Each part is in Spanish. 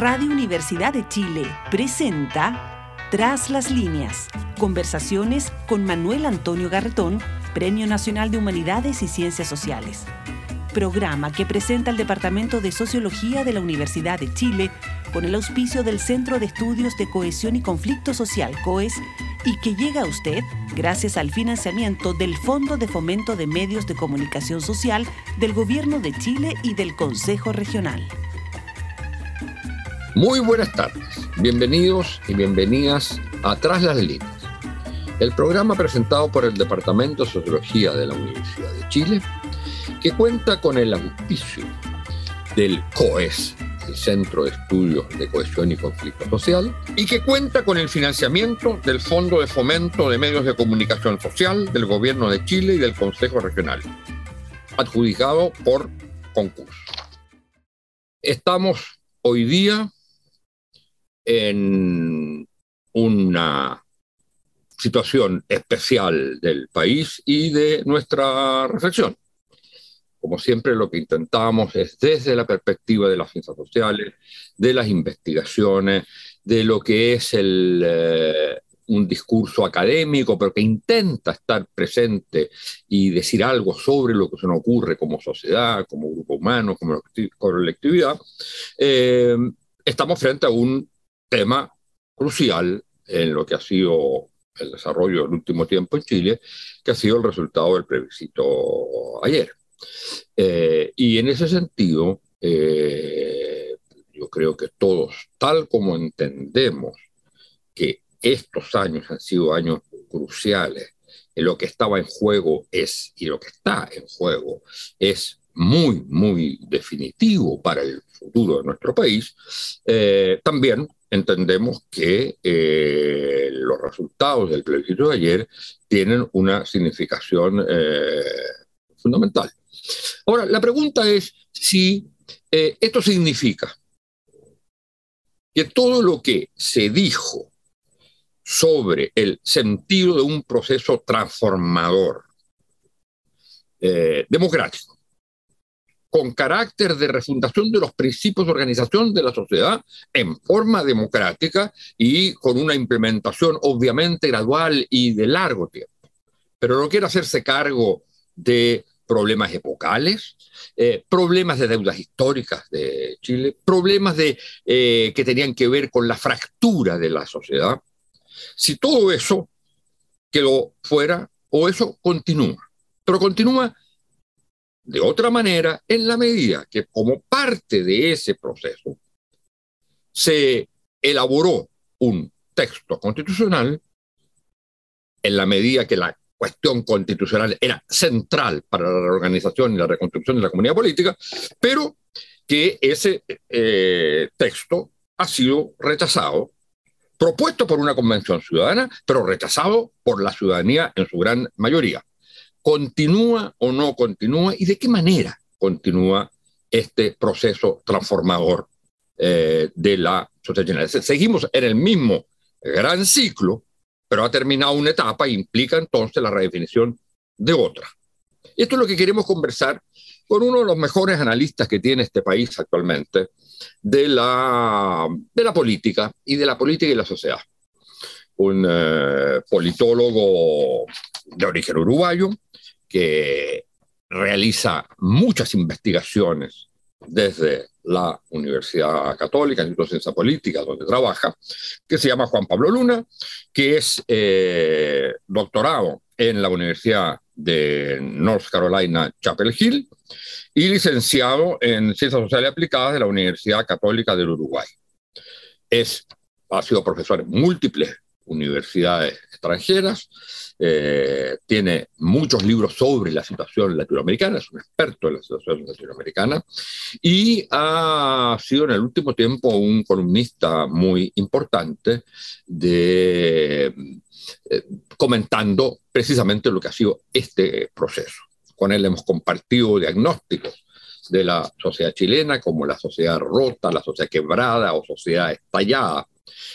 Radio Universidad de Chile presenta Tras las líneas. Conversaciones con Manuel Antonio Garretón, Premio Nacional de Humanidades y Ciencias Sociales. Programa que presenta el Departamento de Sociología de la Universidad de Chile con el auspicio del Centro de Estudios de Cohesión y Conflicto Social COES y que llega a usted gracias al financiamiento del Fondo de Fomento de Medios de Comunicación Social del Gobierno de Chile y del Consejo Regional. Muy buenas tardes, bienvenidos y bienvenidas a Tras las Líneas, el programa presentado por el Departamento de Sociología de la Universidad de Chile, que cuenta con el auspicio del COES, el Centro de Estudios de Cohesión y Conflicto Social, y que cuenta con el financiamiento del Fondo de Fomento de Medios de Comunicación Social del Gobierno de Chile y del Consejo Regional, adjudicado por concurso. Estamos hoy día en una situación especial del país y de nuestra reflexión. Como siempre, lo que intentamos es desde la perspectiva de las ciencias sociales, de las investigaciones, de lo que es el, eh, un discurso académico, pero que intenta estar presente y decir algo sobre lo que se nos ocurre como sociedad, como grupo humano, como colectividad, eh, estamos frente a un tema crucial en lo que ha sido el desarrollo del último tiempo en Chile, que ha sido el resultado del plebiscito ayer. Eh, y en ese sentido, eh, yo creo que todos, tal como entendemos que estos años han sido años cruciales, en lo que estaba en juego es, y lo que está en juego es muy, muy definitivo para el futuro de nuestro país, eh, también entendemos que los resultados del plebiscito de ayer tienen una significación fundamental. Ahora, la pregunta es si eh, esto significa que todo lo que se dijo sobre el sentido de un proceso transformador eh, democrático, con carácter de refundación de los principios de organización de la sociedad en forma democrática y con una implementación obviamente gradual y de largo tiempo. Pero no quiere hacerse cargo de problemas epocales, eh, problemas de deudas históricas de Chile, problemas de, eh, que tenían que ver con la fractura de la sociedad. Si todo eso quedó fuera o eso continúa, pero continúa de otra manera en la medida que como parte de ese proceso se elaboró un texto constitucional en la medida que la cuestión constitucional era central para la reorganización y la reconstrucción de la comunidad política, pero que ese eh, texto ha sido rechazado, propuesto por una convención ciudadana, pero rechazado por la ciudadanía en su gran mayoría. ¿Continúa o no continúa y de qué manera continúa este proceso transformador eh, de la sociedad Seguimos en el mismo gran ciclo pero ha terminado una etapa e implica entonces la redefinición de otra. Esto es lo que queremos conversar con uno de los mejores analistas que tiene este país actualmente de la, de la política y de la política y la sociedad. Un eh, politólogo de origen uruguayo que realiza muchas investigaciones desde la Universidad Católica, Instituto de Ciencia Política, donde trabaja, que se llama Juan Pablo Luna, que es eh, doctorado en la Universidad de North Carolina, Chapel Hill, y licenciado en Ciencias Sociales Aplicadas de la Universidad Católica del Uruguay. Es, ha sido profesor en múltiples universidades extranjeras, eh, tiene muchos libros sobre la situación latinoamericana, es un experto en la situación latinoamericana y ha sido en el último tiempo un columnista muy importante de, eh, comentando precisamente lo que ha sido este proceso. Con él hemos compartido diagnósticos de la sociedad chilena como la sociedad rota, la sociedad quebrada o sociedad estallada.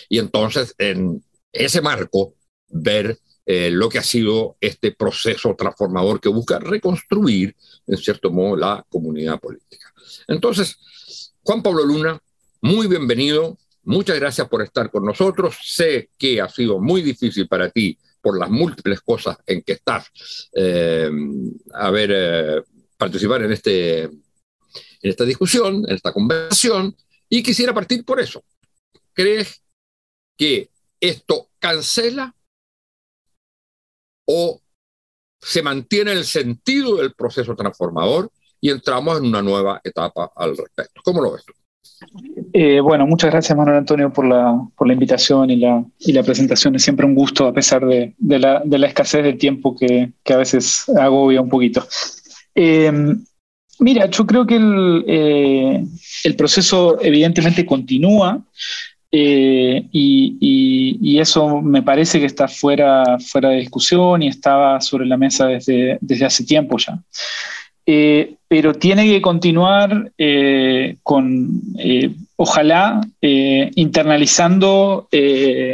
Y entonces, en ese marco, ver eh, lo que ha sido este proceso transformador que busca reconstruir, en cierto modo, la comunidad política. Entonces, Juan Pablo Luna muy bienvenido. Muchas gracias por estar con nosotros. Sé que ha sido muy difícil para ti por las múltiples cosas en que estás eh, a ver, eh, participar en, este, en esta discusión, en esta conversación, y quisiera partir por eso. ¿Crees que esto cancela o se mantiene el sentido del proceso transformador y entramos en una nueva etapa al respecto? ¿Cómo lo ves tú? Eh, bueno, muchas gracias Manuel Antonio por la, por la invitación y la, y la presentación. Es siempre un gusto a pesar de, de, la, de la, escasez de tiempo que, que, a veces agobia un poquito. Eh, mira, yo creo que el, eh, el proceso evidentemente continúa. Eh, y, y, y, eso me parece que está fuera, fuera de discusión y estaba sobre la mesa desde, desde hace tiempo ya. Eh, pero tiene que continuar eh, con, eh, ojalá, internalizando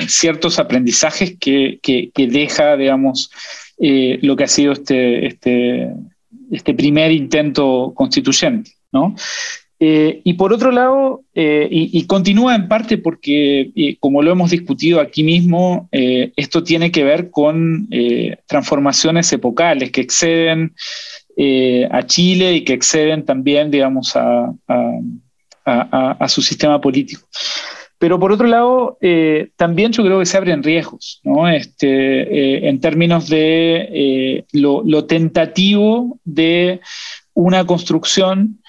ciertos aprendizajes que, que, que, deja, digamos, lo que ha sido este, este, este primer intento constituyente, ¿no? Eh, y por otro lado, eh, y, y, continúa en parte porque, eh, como lo hemos discutido aquí mismo, esto tiene que ver con transformaciones epocales que exceden a Chile y que exceden también, digamos, a, a, a, a su sistema político. Pero por otro lado, también yo creo que se abren riesgos, ¿no? Este, en términos de lo, lo tentativo de una construcción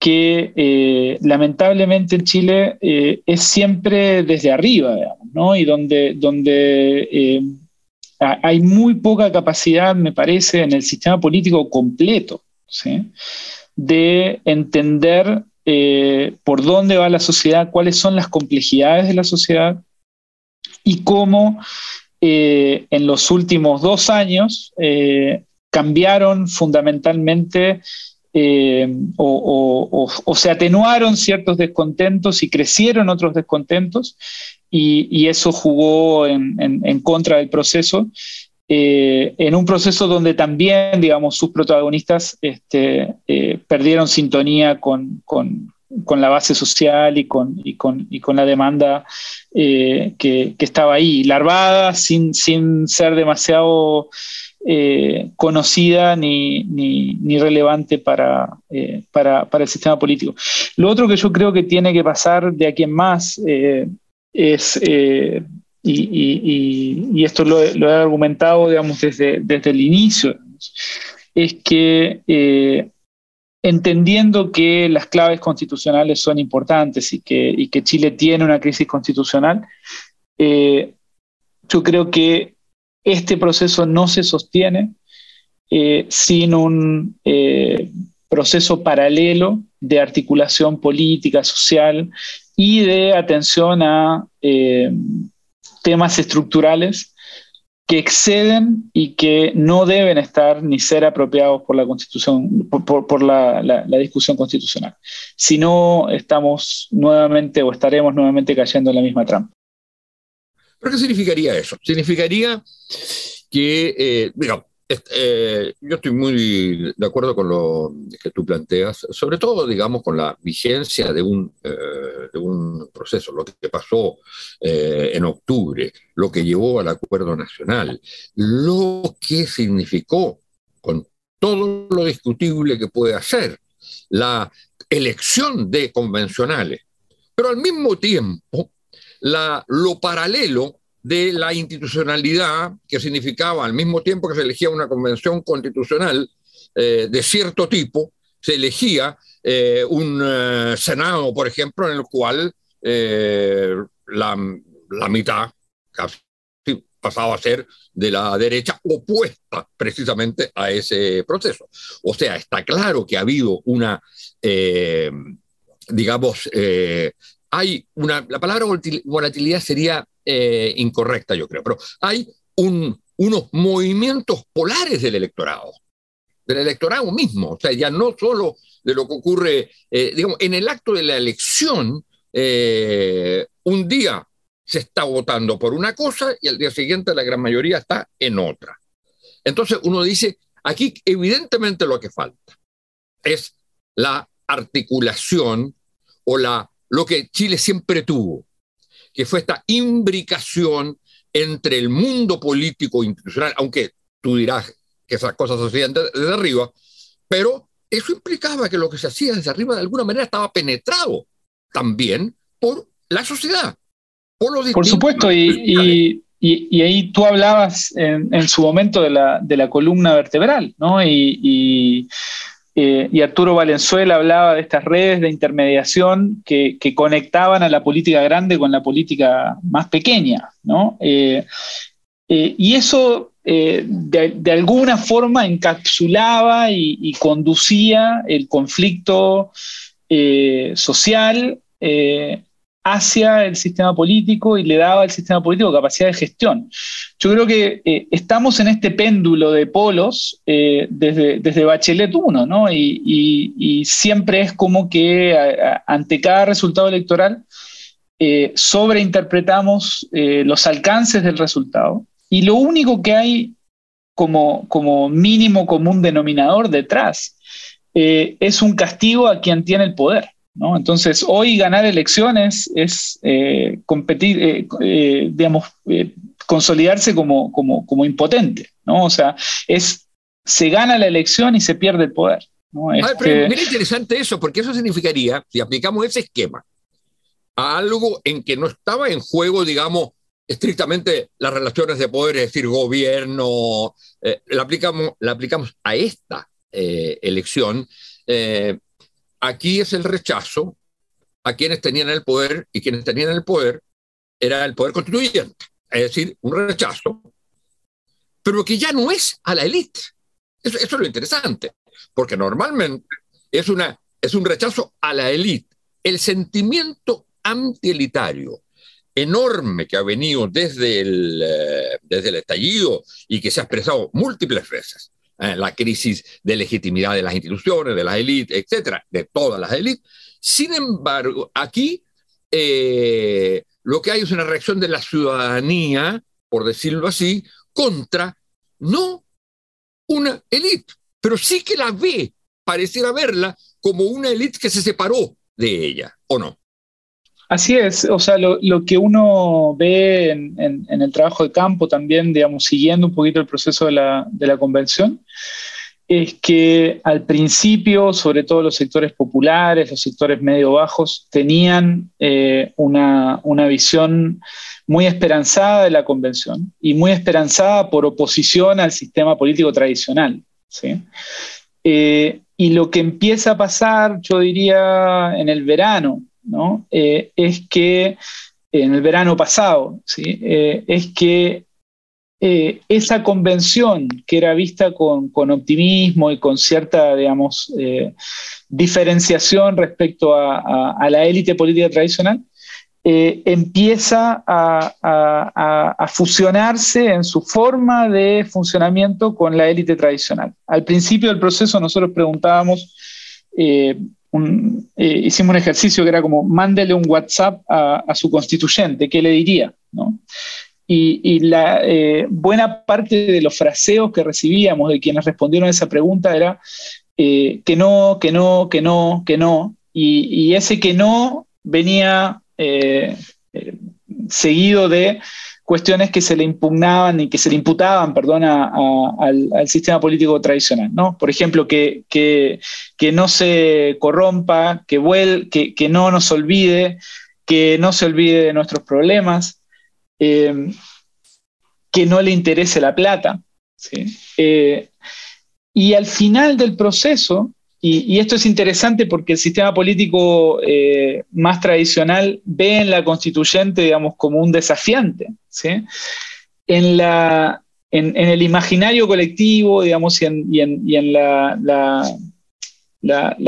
que eh, lamentablemente en Chile eh, es siempre desde arriba, digamos, ¿no? Y donde, donde eh, hay muy poca capacidad, me parece, en el sistema político completo, ¿sí? De entender eh, por dónde va la sociedad, cuáles son las complejidades de la sociedad y cómo eh, en los últimos dos años eh, cambiaron fundamentalmente eh, o, o, o, se atenuaron ciertos descontentos y crecieron otros descontentos, y, y eso jugó en, en, en, contra del proceso, eh, en un proceso donde también, digamos, sus protagonistas este, eh, perdieron sintonía con, con, con, la base social y con, y con, y con la demanda eh, que, que, estaba ahí, larvada, sin, sin ser demasiado eh, conocida ni, ni, ni, relevante para, eh, para, para, el sistema político. Lo otro que yo creo que tiene que pasar de aquí en más eh, es, eh, y, y, y, esto lo, lo, he argumentado digamos, desde, desde el inicio, es que eh, entendiendo que las claves constitucionales son importantes y que, y que Chile tiene una crisis constitucional, yo creo que este proceso no se sostiene eh, sin un eh, proceso paralelo de articulación política, social y de atención a eh, temas estructurales que exceden y que no deben estar ni ser apropiados por la constitución, por, por, por la, la, la, discusión constitucional. Si no, estamos nuevamente o estaremos nuevamente cayendo en la misma trampa. ¿Pero qué significaría eso? Significaría que, eh, eh, yo estoy muy de acuerdo con lo que tú planteas, sobre todo, digamos, con la vigencia de un, eh, de un proceso, lo que pasó eh, en octubre, lo que llevó al acuerdo nacional, lo que significó, con todo lo discutible que puede hacer, la elección de convencionales, pero al mismo tiempo la, lo paralelo de la institucionalidad, que significaba al mismo tiempo que se elegía una convención constitucional eh, de cierto tipo, se elegía eh, un eh, Senado, por ejemplo, en el cual eh, la, la, mitad casi pasaba a ser de la derecha opuesta precisamente a ese proceso. O sea, está claro que ha habido una, eh, digamos, hay una, la palabra volatilidad sería eh, incorrecta, yo creo, pero hay un, unos movimientos polares del electorado, del electorado mismo, o sea, ya no solo de lo que ocurre, eh, digamos, en el acto de la elección, eh, un día se está votando por una cosa y al día siguiente la gran mayoría está en otra. Entonces uno dice, aquí evidentemente lo que falta es la articulación o la lo que Chile siempre tuvo, que fue esta imbricación entre el mundo político institucional, aunque tú dirás que esas cosas se hacían desde arriba, pero eso implicaba que lo que se hacía desde arriba de alguna manera estaba penetrado también por la sociedad. Por, por supuesto, y, y, ahí tú hablabas en, su momento de la, de la, columna vertebral, ¿no? Y, eh, y, Arturo Valenzuela hablaba de estas redes de intermediación que, que, conectaban a la política grande con la política más pequeña, ¿no? Eh, eh, y eso de, de, alguna forma encapsulaba y, conducía el conflicto social hacia el sistema político y le daba al sistema político capacidad de gestión. Yo creo que eh, estamos en este péndulo de polos eh, desde, desde Bachelet 1, ¿no? Y, siempre es como que ante cada resultado electoral eh, sobreinterpretamos los alcances del resultado y lo único que hay como, como mínimo común denominador detrás es un castigo a quien tiene el poder. Entonces, hoy ganar elecciones es eh, competir, eh, eh, digamos, consolidarse como, como, impotente, ¿no? O sea, es, se gana la elección y se pierde el poder. ¿no? Este mira interesante eso, porque eso significaría, si aplicamos ese esquema a algo en que no estaba en juego, digamos, estrictamente las relaciones de poder, es decir, gobierno, la, aplicamos, la aplicamos a esta elección, Aquí es el rechazo a quienes tenían el poder y quienes tenían el poder era el poder constituyente, es decir, un rechazo, pero que ya no es a la élite. Eso, es lo interesante, porque normalmente es, una, es un rechazo a la élite. El sentimiento antielitario enorme que ha venido desde el, eh, desde el estallido y que se ha expresado múltiples veces eh, la crisis de legitimidad de las instituciones, de las élites, etcétera, de todas las élites. Sin embargo, aquí eh, lo que hay es una reacción de la ciudadanía, por decirlo así, contra no una élite, pero sí que la ve, pareciera verla como una élite que se separó de ella, ¿o no? Así es, o sea, lo, que uno ve en, el trabajo de campo también, digamos, siguiendo un poquito el proceso de la, convención, es que al principio, sobre todo los sectores populares, los sectores medio bajos, tenían eh, una, visión muy esperanzada de la convención y muy esperanzada por oposición al sistema político tradicional. ¿sí? Eh, y lo que empieza a pasar, yo diría, en el verano, ¿no? Eh, es que en el verano pasado, ¿sí? Eh, es que eh, esa convención que era vista con, optimismo y con cierta, digamos, diferenciación respecto a, la élite política tradicional, empieza a, a, fusionarse en su forma de funcionamiento con la élite tradicional. Al principio del proceso nosotros preguntábamos eh, hicimos un ejercicio que era como, mándele un WhatsApp a, su constituyente, ¿qué le diría? Y, la eh, buena parte de los fraseos que recibíamos de quienes respondieron a esa pregunta era eh, que no, que no, que no, que no. Y, ese que no venía seguido de cuestiones que se le impugnaban y que se le imputaban, perdón, al, sistema político tradicional, ¿no? Por ejemplo, que, que, no se corrompa, que, que, no nos olvide, que no se olvide de nuestros problemas, eh, que no le interese la plata. Eh, y al final del proceso, y, esto es interesante porque el sistema político eh, más tradicional ve en la constituyente, digamos, como un desafiante. ¿sí? En, la, en, el imaginario colectivo, digamos, y en, la, la,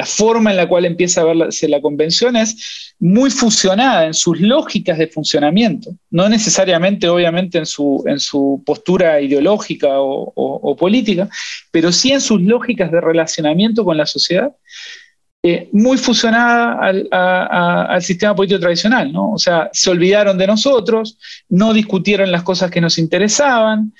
forma en la cual empieza a verse la convención es muy fusionada en sus lógicas de funcionamiento, no necesariamente, obviamente, en su, en su postura ideológica o, política, pero sí en sus lógicas de relacionamiento con la sociedad. Eh, muy fusionada al, sistema político tradicional, ¿no? O sea, se olvidaron de nosotros, no discutieron las cosas que nos interesaban,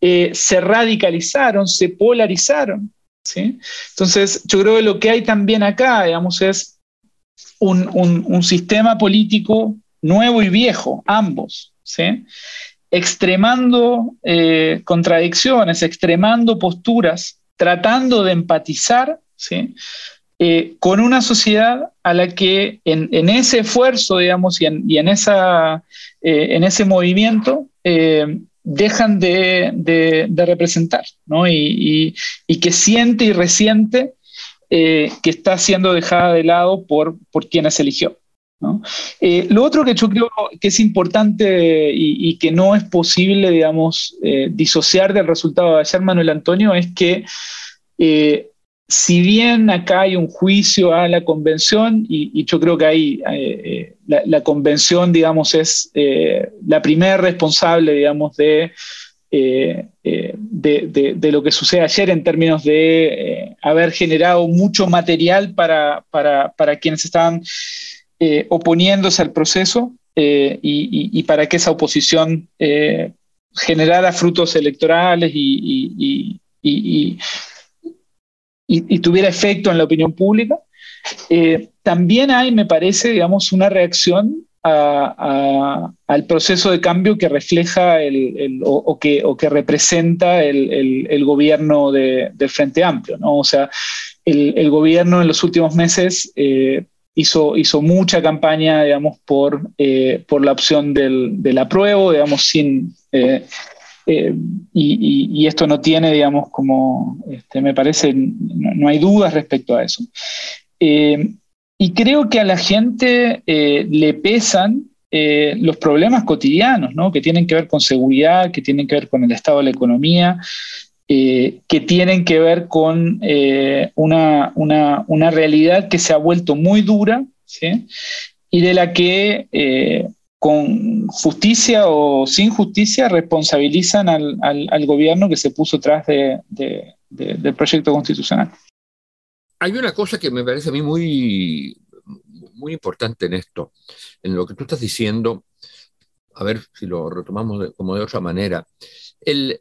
eh, se radicalizaron, se polarizaron, entonces, yo creo que lo que hay también acá, digamos, es un, sistema político nuevo y viejo, ambos, ¿sí? extremando eh, contradicciones, extremando posturas, tratando de empatizar ¿sí? Eh, con una sociedad a la que en, ese esfuerzo, digamos, y en, esa, eh, en ese movimiento, dejan de, representar, ¿no? y, que siente y resiente que está siendo dejada de lado por, por quienes eligió. Eh, lo otro que yo creo que es importante y, que no es posible, digamos, eh, disociar del resultado de ayer, Manuel Antonio, es que eh, si bien acá hay un juicio a la convención, y, yo creo que ahí la, convención, digamos, es la primera responsable, digamos, de, de, lo que sucede ayer en términos de haber generado mucho material para, para, para quienes eh, oponiéndose al proceso eh, y, para que esa oposición eh, generara frutos electorales y, tuviera efecto en la opinión pública. también hay, me parece, digamos, una reacción al proceso de cambio que refleja el, o, que, o, que, representa el, gobierno del Frente Amplio. ¿no? O sea, el, gobierno en los últimos meses hizo, hizo mucha campaña, digamos, por, eh, por la opción del, del, apruebo, digamos, sin... Eh, eh, y, esto no tiene, digamos, como, este, me parece, no, hay dudas respecto a eso. y creo que a la gente le pesan los problemas cotidianos, ¿no? que tienen que ver con seguridad, que tienen que ver con el estado de la economía, eh, que tienen que ver con eh, una, una, realidad que se ha vuelto muy dura y de la que eh, con justicia o sin justicia responsabilizan al, al, gobierno que se puso tras de, del proyecto constitucional. Hay una cosa que me parece a mí muy, muy importante en esto, en lo que tú estás diciendo, a ver si lo retomamos como de otra manera. El,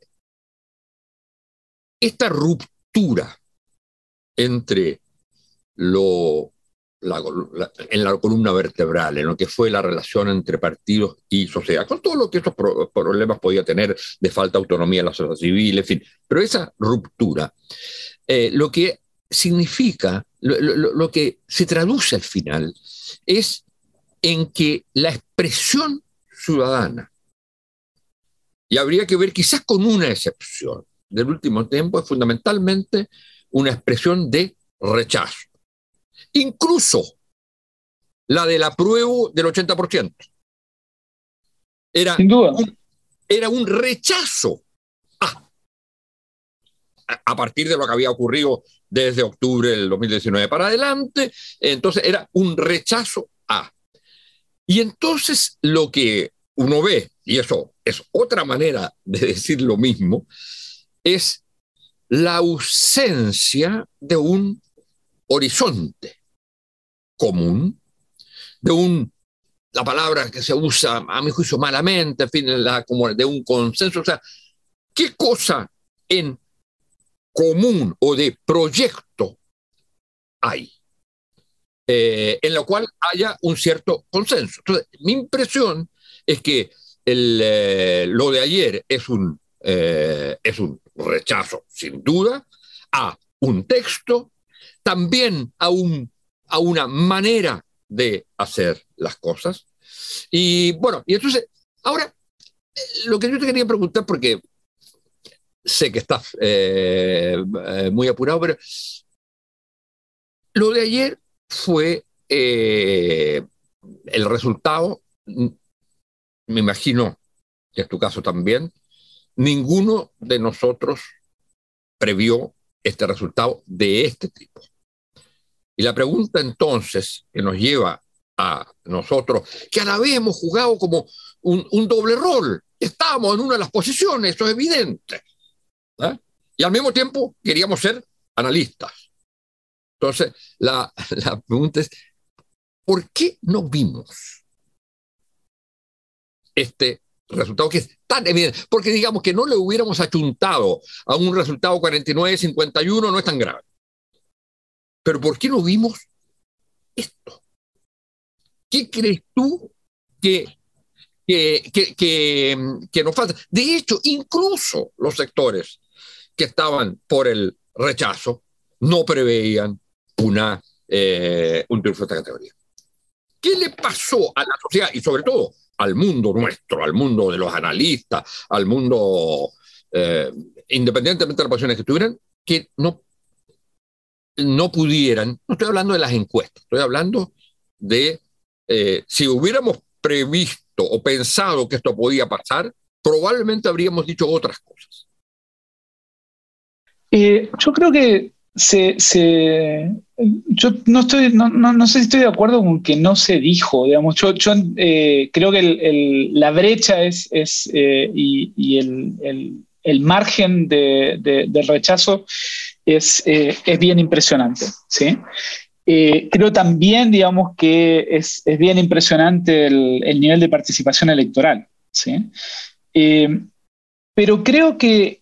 esta ruptura entre lo, en la columna vertebral, en lo que fue la relación entre partidos y sociedad, con todo lo que estos problemas podía tener de falta de autonomía en la sociedad civil, en fin, pero esa ruptura, eh, lo que significa, lo que se traduce al final, es en que la expresión ciudadana, y habría que ver quizás con una excepción, del último tiempo es fundamentalmente una expresión de rechazo. Incluso la del apruebo del 80%. Era, Sin duda. Un, era un rechazo a, a partir de lo que había ocurrido desde octubre del 2019 para adelante. Entonces era un rechazo a. Y entonces lo que uno ve, y eso es otra manera de decir lo mismo, es la ausencia de un horizonte común, de un, la palabra que se usa a mi juicio malamente, en fin, la, como de un consenso, o sea, ¿qué cosa en común o de proyecto hay? Eh, en lo cual haya un cierto consenso. Entonces, mi impresión es que el, eh, lo de ayer es un, eh, es un rechazo, sin duda, a un texto, también a, un, a una manera de hacer las cosas. Y bueno, y entonces, ahora, lo que yo te quería preguntar, porque sé que estás eh, eh, muy apurado, pero lo de ayer fue eh, el resultado, me imagino que es tu caso también, Ninguno de nosotros previó este resultado de este tipo. Y la pregunta entonces que nos lleva a nosotros, que a la vez hemos jugado como un, doble rol, estábamos en una de las posiciones, eso es evidente. ¿eh? Y al mismo tiempo queríamos ser analistas. Entonces, la, la pregunta es, ¿por qué no vimos este resultado que es tan evidente, porque digamos que no le hubiéramos achuntado a un resultado 49-51 no es tan grave. Pero ¿por qué no vimos esto? ¿Qué crees tú que, que, nos falta? De hecho, incluso los sectores que estaban por el rechazo no preveían una, eh, un triunfo de esta categoría. ¿Qué le pasó a la sociedad y sobre todo al mundo nuestro, al mundo de los analistas, al mundo, eh, independientemente de las posiciones que tuvieran, que no, no pudieran, no estoy hablando de las encuestas, estoy hablando de eh, si hubiéramos previsto o pensado que esto podía pasar, probablemente habríamos dicho otras cosas. Eh, yo creo que se, yo no estoy, no, no, sé si estoy de acuerdo con que no se dijo, digamos, yo, yo eh, creo que la brecha es, es y, el, el, margen de, del rechazo es, es bien impresionante, ¿sí? Eh, creo también, digamos, que es, bien impresionante el, nivel de participación electoral. ¿sí? Eh, pero creo que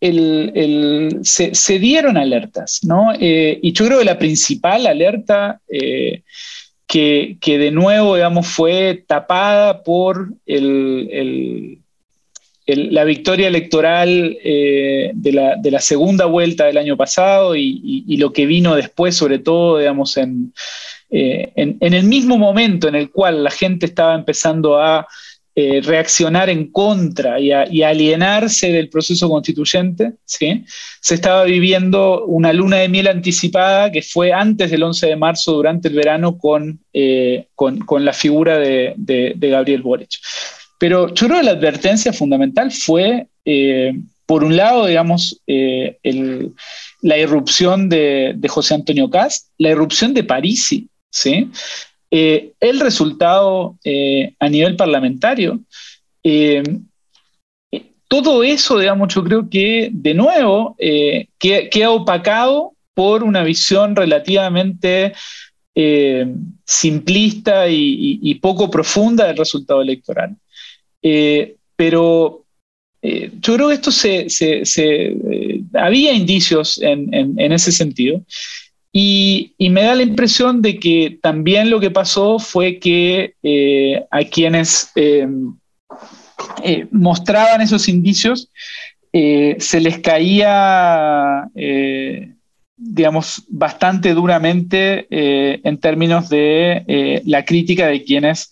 se, dieron alertas, ¿no? Eh, y yo creo que la principal alerta que, que, de nuevo, digamos, fue tapada por el, la victoria electoral eh, de, la, segunda vuelta del año pasado y, lo que vino después, sobre todo, digamos, eh, en, en, el mismo momento en el cual la gente estaba empezando a eh, reaccionar en contra y, a, alienarse del proceso constituyente, ¿sí? se estaba viviendo una luna de miel anticipada que fue antes del 11 de marzo, durante el verano, con, con, la figura de, de, de Gabriel Boric. Pero yo creo que la advertencia fundamental fue, eh, por un lado, digamos, eh, la irrupción de, José Antonio Cast, la irrupción de Parisi, ¿sí? Eh, el resultado a nivel parlamentario. todo eso, digamos, yo creo que de nuevo queda, opacado por una visión relativamente simplista y, poco profunda del resultado electoral. Eh, pero eh, yo creo que esto se, eh, había indicios en, ese sentido. Y, me da la impresión de que también lo que pasó fue que a quienes mostraban esos indicios se les caía, digamos, bastante duramente en términos de la crítica de quienes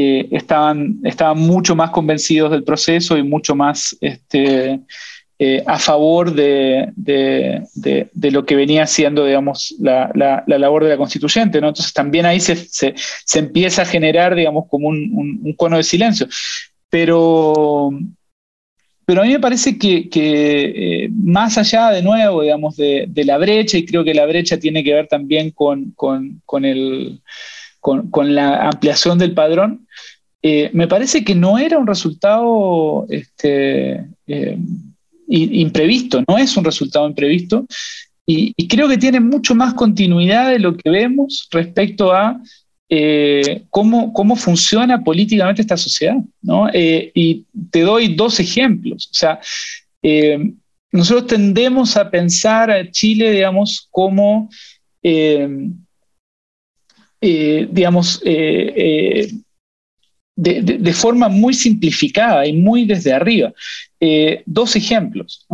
eh, estaban, estaban mucho más convencidos del proceso y mucho más este, eh, a favor de, de, lo que venía siendo, digamos, la, la, labor de la constituyente, ¿no? Entonces también ahí se, se, se empieza a generar, digamos, como un, un, cono de silencio. Pero, pero a mí me parece que, que eh, más allá, de nuevo, digamos, de, la brecha, y creo que la brecha tiene que ver también con, con, con el con, la ampliación del padrón, eh, me parece que no era un resultado este, eh, imprevisto, no es un resultado imprevisto, y, creo que tiene mucho más continuidad de lo que vemos respecto a eh, cómo, cómo, funciona políticamente esta sociedad. y te doy dos ejemplos. O sea, nosotros tendemos a pensar a Chile, digamos, como eh, digamos, eh, eh, de, forma muy simplificada y muy desde arriba. dos ejemplos.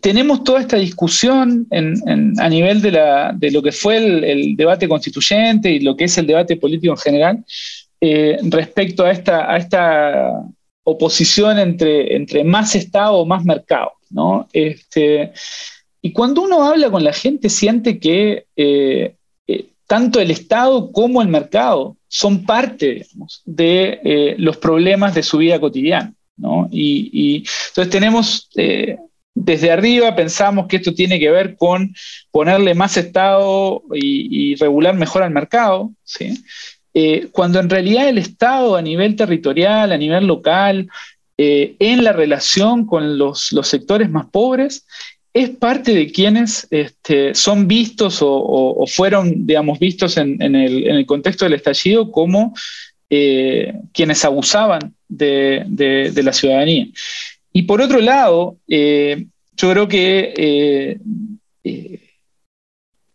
tenemos toda esta discusión a nivel de, lo que fue el, debate constituyente y lo que es el debate político en general respecto a esta, a esta oposición entre, entre más Estado o más mercado. Este, y cuando uno habla con la gente, siente que tanto el Estado como el mercado son parte de eh, los problemas de su vida cotidiana. Y, entonces tenemos, eh, desde arriba pensamos que esto tiene que ver con ponerle más Estado y, regular mejor al mercado, eh, cuando en realidad el Estado a nivel territorial, a nivel local, en la relación con los, los sectores más pobres, es parte de quienes este, son vistos o, fueron, digamos, vistos en, el, contexto del estallido como eh, quienes abusaban de, la ciudadanía. Y por otro lado, eh, yo creo que eh,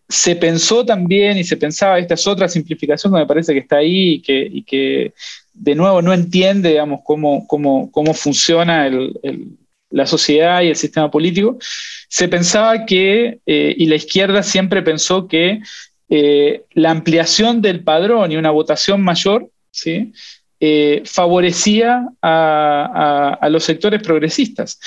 se pensó también y se pensaba, esta es otra simplificación que me parece que está ahí y que, de nuevo no entiende, digamos, cómo, cómo, cómo funciona la sociedad y el sistema político, se pensaba que, eh, y la izquierda siempre pensó que eh, la ampliación del padrón y una votación mayor ¿sí? Eh, favorecía a, a, los sectores progresistas.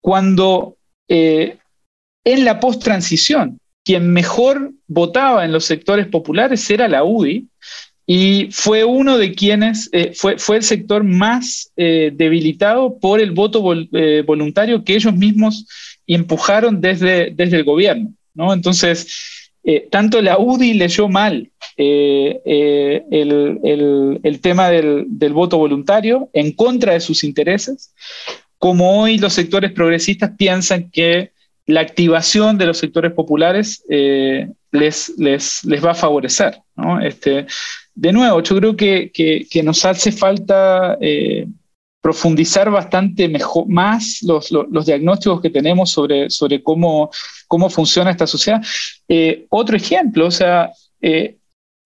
Cuando en la post-transición quien mejor votaba en los sectores populares era la UDI y fue uno de quienes, eh, fue, fue, el sector más eh, debilitado por el voto eh, voluntario que ellos mismos empujaron desde, desde el gobierno. ¿no? Entonces, tanto la UDI leyó mal el, el, el, tema del, del voto voluntario en contra de sus intereses, como hoy los sectores progresistas piensan que la activación de los sectores populares eh, les, les, va a favorecer. Este, de nuevo, yo creo que, nos hace falta eh, profundizar bastante mejor, más los, diagnósticos que tenemos sobre, sobre cómo, cómo funciona esta sociedad. Eh, otro ejemplo, o sea,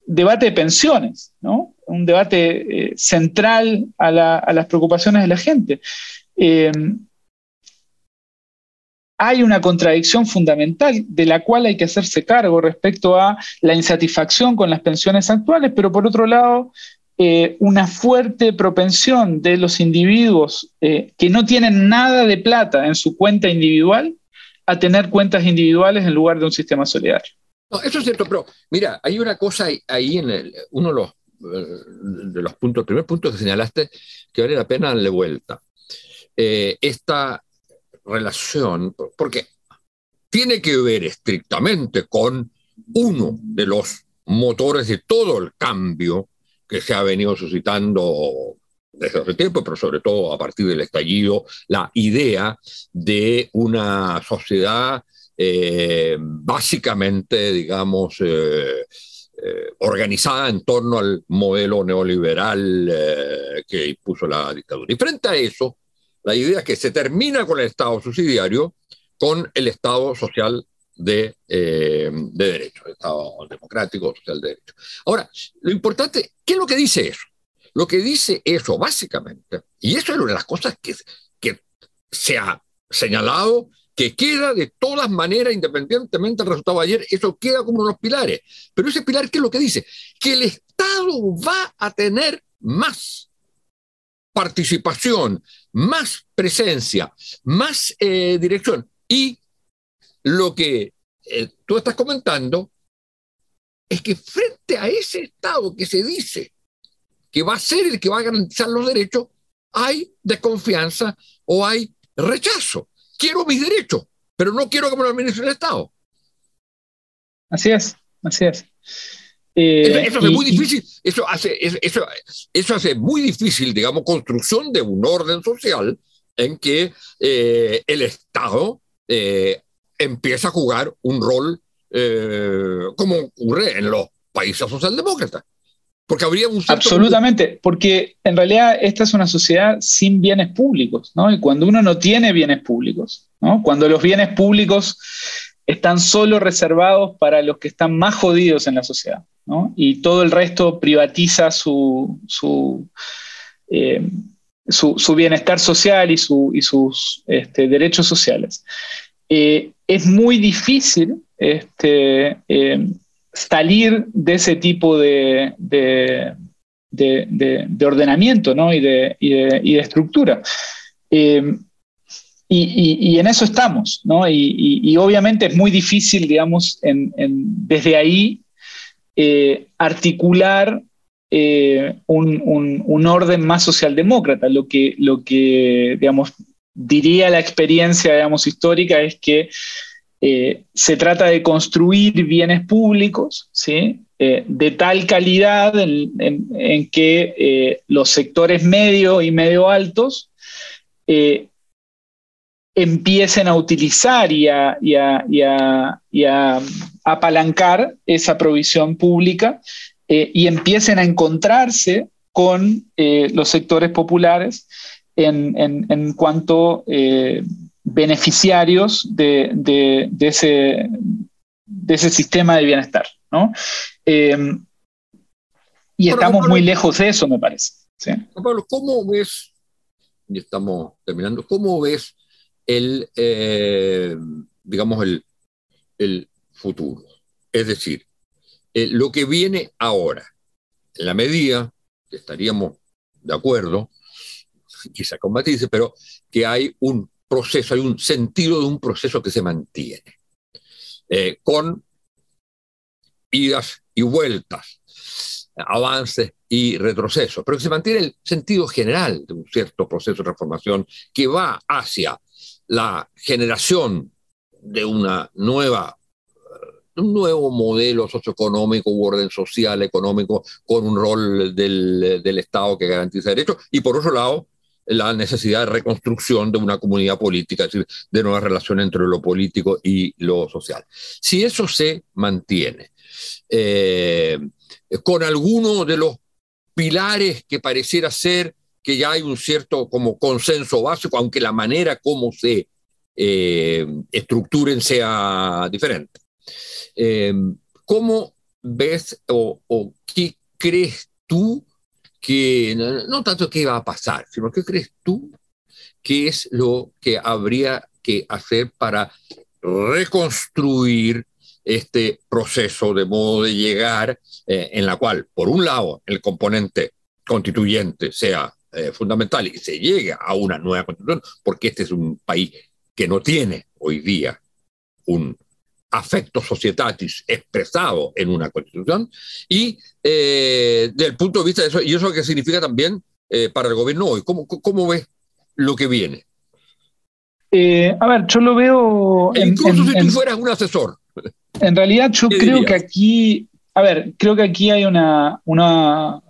debate de pensiones, un debate central a, a, las preocupaciones de la gente hay una contradicción fundamental de la cual hay que hacerse cargo respecto a la insatisfacción con las pensiones actuales, pero por otro lado, eh, una fuerte propensión de los individuos eh, que no tienen nada de plata en su cuenta individual a tener cuentas individuales en lugar de un sistema solidario. eso es cierto, pero mira, hay una cosa ahí en uno de los, eh, de los puntos, el primer punto que señalaste, que vale la pena darle vuelta. esta relación, porque tiene que ver estrictamente con uno de los motores de todo el cambio que se ha venido suscitando desde hace tiempo, pero sobre todo a partir del estallido, la idea de una sociedad eh, básicamente, digamos, eh, eh, organizada en torno al modelo neoliberal que impuso la dictadura. Y frente a eso, la idea es que se termina con el Estado subsidiario, con el Estado social de, eh, de derecho, Estado democrático social de derecho. Ahora, lo importante, ¿qué es lo que dice eso? Lo que dice eso, básicamente, y eso es una de las cosas que, que se ha señalado, que queda de todas maneras, independientemente del resultado de ayer, eso queda como unos pilares. Pero ese pilar, ¿qué es lo que dice? Que el Estado va a tener más participación, más presencia, más eh, dirección. Y lo que eh, tú estás comentando es que frente a ese Estado que se dice que va a ser el que va a garantizar los derechos, hay desconfianza o hay rechazo. Quiero mis derechos, pero no quiero que me lo administre el Estado. Así es, así es. Eh, eso, hace muy difícil, eso hace, eso, eso hace muy difícil, digamos, construcción de un orden social en que eh, el Estado eh, empieza a jugar un rol como ocurre en los países socialdemócratas. Porque habría un Absolutamente, porque en realidad esta es una sociedad sin bienes públicos, ¿no? Y cuando uno no tiene bienes públicos, ¿no? Cuando los bienes públicos están solo reservados para los que están más jodidos en la sociedad y todo el resto privatiza su, su, eh, bienestar social y, y sus este, derechos sociales. Eh, es muy difícil este, eh, salir de ese tipo de, de, ordenamiento y, de, y, estructura. Y, en eso estamos, ¿no? Y, obviamente es muy difícil, digamos, desde ahí eh, articular eh, un, orden más socialdemócrata. Lo que, lo que, digamos, diría la experiencia, digamos, histórica es que eh, se trata de construir bienes públicos, ¿sí? de tal calidad en, que los sectores medio y medio altos empiecen a utilizar y a, apalancar esa provisión pública eh, y empiecen a encontrarse con eh, los sectores populares en, cuanto eh, beneficiarios de, ese, ese sistema de bienestar. ¿no? Eh, y estamos muy lejos de eso, me parece. Pablo, ¿cómo ves, y estamos terminando, cómo ves el, eh, digamos, el, el futuro? Es decir, eh, lo que viene ahora, en la medida que estaríamos de acuerdo, quizá con matices, pero que hay un proceso, hay un sentido de un proceso que se mantiene, eh, con idas y vueltas, avances y retrocesos, pero que se mantiene el sentido general de un cierto proceso de transformación que va hacia la generación de una nueva un nuevo modelo socioeconómico u orden social, económico, con un rol del, del Estado que garantiza derechos, y por otro lado, la necesidad de reconstrucción de una comunidad política, es decir, de nueva relación entre lo político y lo social. Si eso se mantiene, eh, con alguno de los pilares que pareciera ser que ya hay un cierto como consenso básico, aunque la manera como se eh, estructuren sea diferente. Eh, ¿Cómo ves o, o, qué crees tú que, no, tanto qué va a pasar, sino qué crees tú que es lo que habría que hacer para reconstruir este proceso de modo de llegar eh, en la cual, por un lado, el componente constituyente sea eh, fundamental y se llegue a una nueva constitución, porque este es un país que no tiene hoy día un afecto societatis expresado en una constitución, y eh, del punto de vista de eso, y eso que significa también para el gobierno hoy, ¿cómo, cómo ves lo que viene? a ver, yo lo veo... E incluso si tú fueras un asesor. En realidad yo creo que aquí, a ver, creo que aquí hay una, una,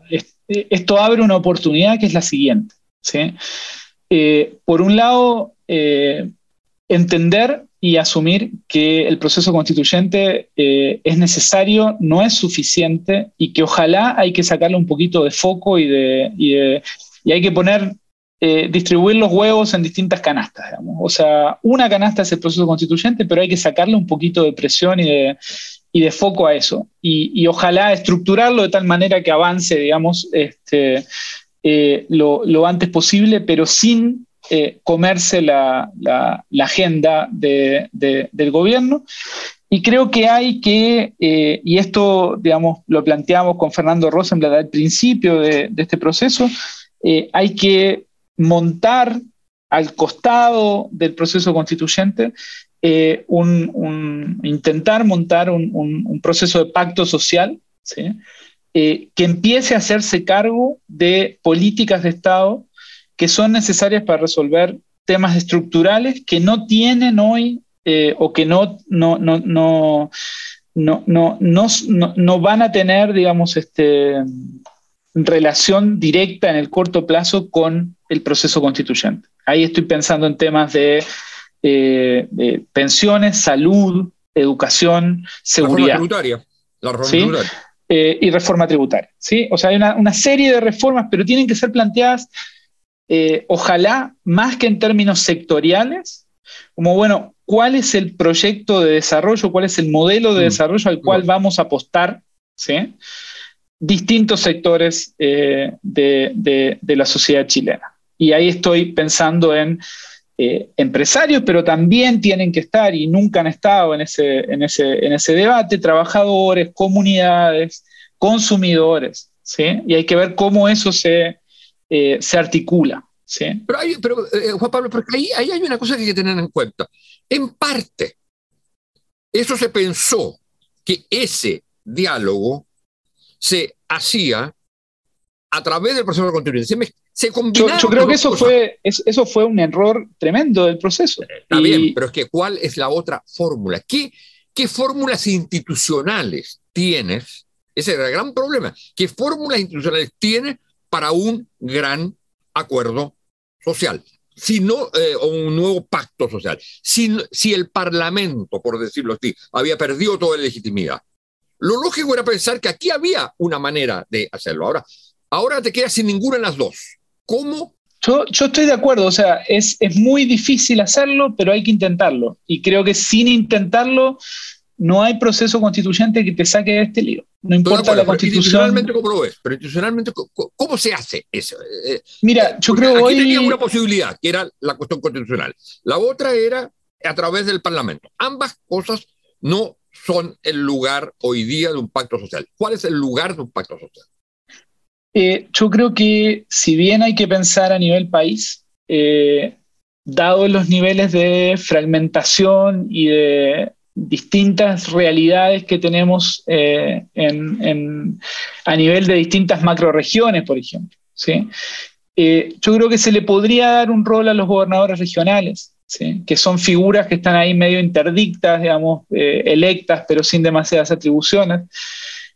esto abre una oportunidad que es la siguiente. ¿sí? Eh, por un lado, eh, entender y asumir que el proceso constituyente eh, es necesario, no es suficiente y que ojalá hay que sacarle un poquito de foco y, de, y, de, y hay que poner eh, distribuir los huevos en distintas canastas. Digamos. O sea, una canasta es el proceso constituyente, pero hay que sacarle un poquito de presión y de, y de foco a eso. Y, y, ojalá estructurarlo de tal manera que avance, digamos, este, eh, lo, lo, antes posible, pero sin eh, comerse la, la, la agenda de, de, del gobierno. Y creo que hay que, eh, y esto, digamos, lo planteamos con Fernando Rosenblatt al principio de, de este proceso, eh, hay que montar al costado del proceso constituyente eh, un, un, intentar montar un, un, proceso de pacto social ¿sí? eh, que empiece a hacerse cargo de políticas de Estado que son necesarias para resolver temas estructurales que no tienen hoy eh, o que no, no, no, no, no, no, no, no van a tener, digamos, este, relación directa en el corto plazo con el proceso constituyente. Ahí estoy pensando en temas de, eh, de pensiones, salud, educación, seguridad. Reforma tributaria. La reforma ¿sí? tributaria. Eh, y reforma tributaria. ¿sí? O sea, hay una, una, serie de reformas, pero tienen que ser planteadas, eh, ojalá, más que en términos sectoriales, como, bueno, ¿cuál es el proyecto de desarrollo, cuál es el modelo de mm. desarrollo al cual vamos a apostar? ¿sí? distintos sectores eh, de, de, de, la sociedad chilena. Y ahí estoy pensando en eh, empresarios, pero también tienen que estar y nunca han estado en ese, en ese, en ese debate, trabajadores, comunidades, consumidores. ¿sí? Y hay que ver cómo eso se, eh, se articula. ¿sí? Pero, hay, pero eh, Juan Pablo, porque ahí, ahí hay una cosa que hay que tener en cuenta. En parte, eso se pensó que ese diálogo se hacía a través del proceso de continuidad. Se, se yo, yo, creo que eso fue, eso fue un error tremendo del proceso. Está y... bien, pero es que ¿cuál es la otra fórmula? ¿Qué, qué fórmulas institucionales tienes? Ese era el gran problema. ¿Qué fórmulas institucionales tienes para un gran acuerdo social? Si no, eh, o un nuevo pacto social. Si, si el Parlamento, por decirlo así, había perdido toda legitimidad, lo lógico era pensar que aquí había una manera de hacerlo. Ahora, ahora te quedas sin ninguna de las dos. ¿Cómo? Yo, yo estoy de acuerdo, o sea, es, es, muy difícil hacerlo, pero hay que intentarlo. Y creo que sin intentarlo no hay proceso constituyente que te saque de este lío. No importa la constitución. Institucionalmente, ¿cómo lo ves? Pero institucionalmente, ¿cómo, se hace eso? Eh, Mira, yo creo aquí hoy... tenía una posibilidad, que era la cuestión constitucional. La otra era a través del Parlamento. Ambas cosas no son el lugar hoy día de un pacto social. ¿Cuál es el lugar de un pacto social? Eh, yo creo que si bien hay que pensar a nivel país, eh, dado los niveles de fragmentación y de distintas realidades que tenemos eh, a nivel de distintas macroregiones, por ejemplo. ¿sí? yo creo que se le podría dar un rol a los gobernadores regionales, que son figuras que están ahí medio interdictas, digamos, eh, electas, pero sin demasiadas atribuciones,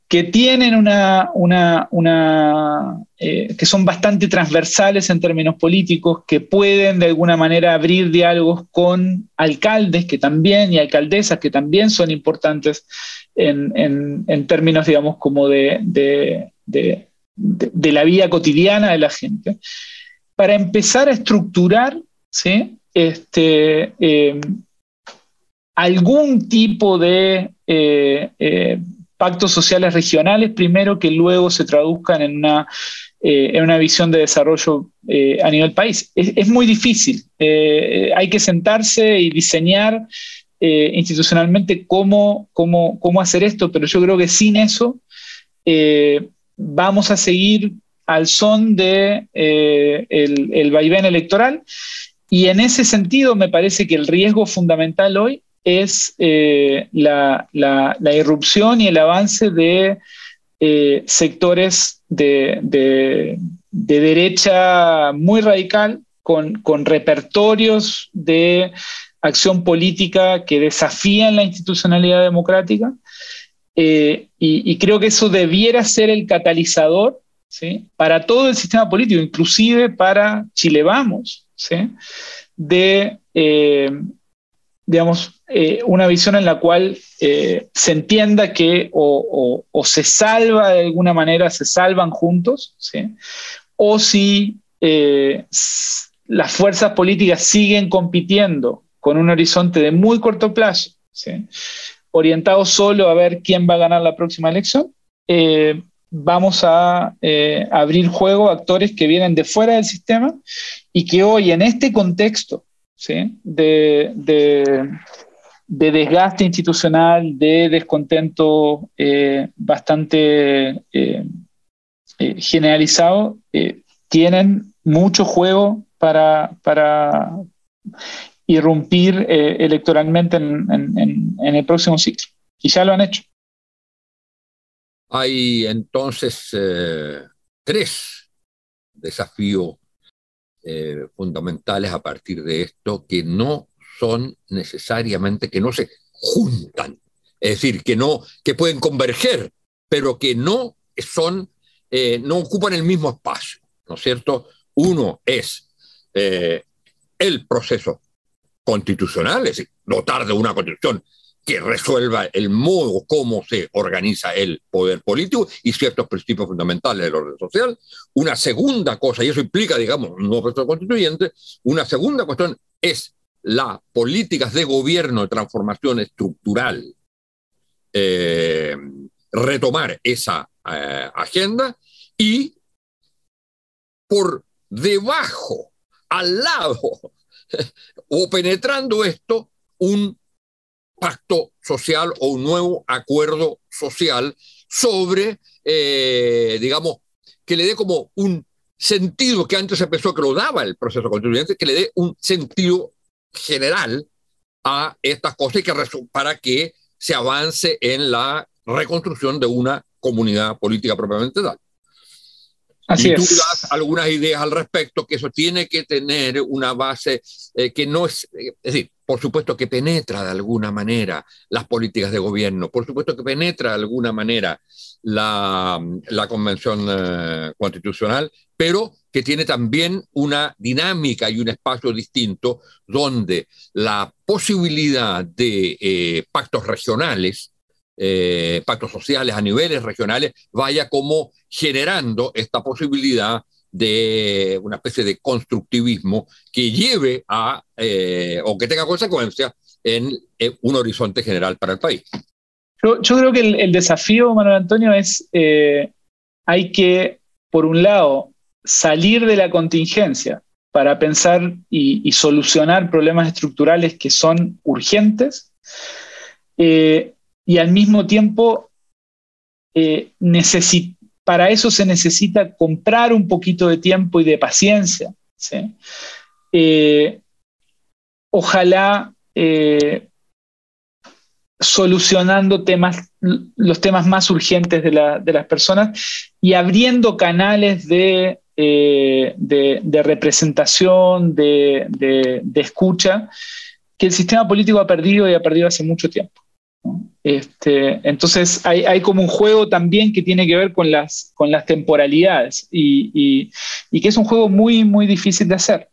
que tienen una, una, eh, que son bastante transversales en términos políticos, que pueden de alguna manera abrir diálogos con alcaldes que también, y alcaldesas que también son importantes en, términos, digamos, como de, de, de la vida cotidiana de la gente, para empezar a estructurar ¿sí? este, eh, algún tipo de eh, eh, pactos sociales regionales, primero que luego se traduzcan en una, en una visión de desarrollo a nivel país. Es, muy difícil. hay que sentarse y diseñar institucionalmente cómo, cómo, cómo, hacer esto, pero yo creo que sin eso vamos a seguir al son de el, el vaivén electoral y en ese sentido me parece que el riesgo fundamental hoy es eh, la, irrupción y el avance de eh, sectores de, derecha muy radical con, repertorios de acción política que desafían la institucionalidad democrática. Eh, y, creo que eso debiera ser el catalizador para todo el sistema político, inclusive para Chile Vamos, de, eh, digamos, eh, una visión en la cual eh, se entienda que o, se salva de alguna manera, se salvan juntos, o si las fuerzas políticas siguen compitiendo con un horizonte de muy corto plazo, orientado solo a ver quién va a ganar la próxima elección, vamos a abrir juego a actores que vienen de fuera del sistema y que hoy en este contexto de, desgaste institucional, de descontento eh, bastante eh, eh, generalizado, tienen mucho juego para, para irrumpir electoralmente en, el próximo ciclo. Y ya lo han hecho. Hay entonces tres desafíos eh, fundamentales a partir de esto que no son necesariamente, que no se juntan, es decir, que no, que pueden converger, pero que no son, eh, no ocupan el mismo espacio, ¿no es cierto? Uno es eh, el proceso constitucional, es decir, dotar de una constitución que resuelva el modo como se organiza el poder político y ciertos principios fundamentales del orden social. Una segunda cosa, y eso implica, digamos, un nuevo proceso constituyente, una segunda cuestión es las políticas de gobierno de transformación estructural, eh, retomar esa eh, agenda y por debajo, al lado o penetrando esto, un pacto social o un nuevo acuerdo social sobre, eh, digamos, que le dé como un sentido que antes se pensó que lo daba el proceso constituyente, que le dé un sentido general a estas cosas y que para que se avance en la reconstrucción de una comunidad política propiamente tal. Así y tú das algunas ideas al respecto, que eso tiene que tener una base eh, que no es, eh, es decir, por supuesto que penetra de alguna manera las políticas de gobierno, por supuesto que penetra de alguna manera la, Convención eh, Constitucional, pero que tiene también una dinámica y un espacio distinto donde la posibilidad de eh, pactos regionales, eh, pactos sociales a niveles regionales, vaya como generando esta posibilidad de una especie de constructivismo que lleve a, eh, o que tenga consecuencias en eh, un horizonte general para el país. Yo, creo que el, desafío, Manuel Antonio, es eh, hay que, por un lado, salir de la contingencia para pensar y, solucionar problemas estructurales que son urgentes eh, y al mismo tiempo para eso se necesita comprar un poquito de tiempo y de paciencia. ojalá solucionando temas, los temas más urgentes de, las personas y abriendo canales de, eh, de, representación, de, escucha, que el sistema político ha perdido y ha perdido hace mucho tiempo. Este, entonces hay, como un juego también que tiene que ver con las, con las temporalidades y, que es un juego muy, muy difícil de hacer,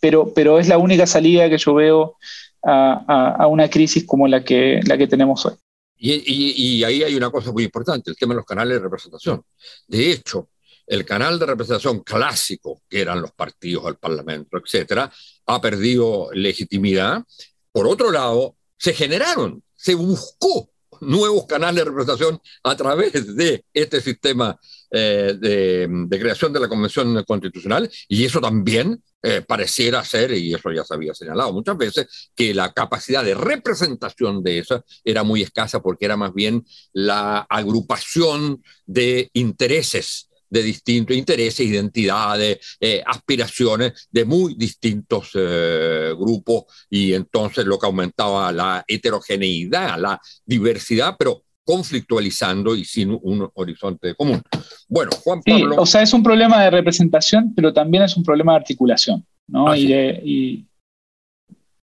pero, pero es la única salida que yo veo a, una crisis como la que, la que tenemos hoy. Y, ahí hay una cosa muy importante, el tema de los canales de representación. De hecho, el canal de representación clásico, que eran los partidos, el Parlamento, etcétera, ha perdido legitimidad. Por otro lado, se generaron, se buscó nuevos canales de representación a través de este sistema eh, de, creación de la Convención Constitucional y eso también eh, pareciera ser, y eso ya se había señalado muchas veces, que la capacidad de representación de esa era muy escasa porque era más bien la agrupación de intereses de distintos intereses, identidades, eh, aspiraciones de muy distintos grupos y entonces lo que aumentaba la heterogeneidad, la diversidad, pero conflictualizando y sin un horizonte común. Bueno, Juan Pablo. o sea, es un problema de representación, pero también es un problema de articulación, ¿no? Y,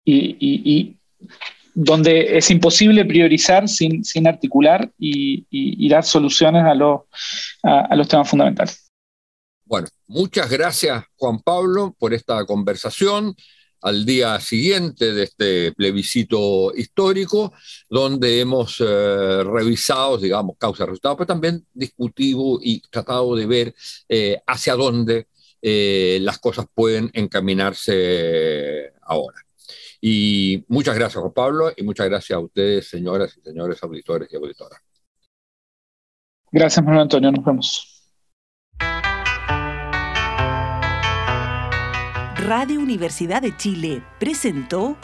y, donde es imposible priorizar sin, sin articular y, dar soluciones a, los a los temas fundamentales. Bueno, muchas gracias, Juan Pablo, por esta conversación al día siguiente de este plebiscito histórico, donde hemos eh, revisado, digamos, causa resultados, pero también discutido y tratado de ver eh, hacia dónde eh, las cosas pueden encaminarse ahora. Y muchas gracias, Juan Pablo, y muchas gracias a ustedes, señoras y señores auditores y auditoras. Gracias, Manuel Antonio. Nos vemos. Radio Universidad de Chile presentó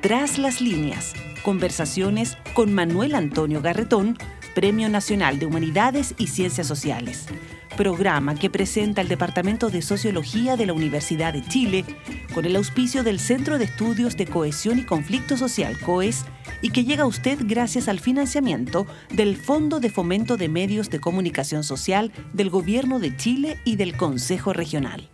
Tras las líneas, conversaciones con Manuel Antonio Garretón, Premio Nacional de Humanidades y Ciencias Sociales, programa que presenta el Departamento de Sociología de la Universidad de Chile con el auspicio del Centro de Estudios de Cohesión y Conflicto Social COES y que llega a usted gracias al financiamiento del Fondo de Fomento de Medios de Comunicación Social del Gobierno de Chile y del Consejo Regional.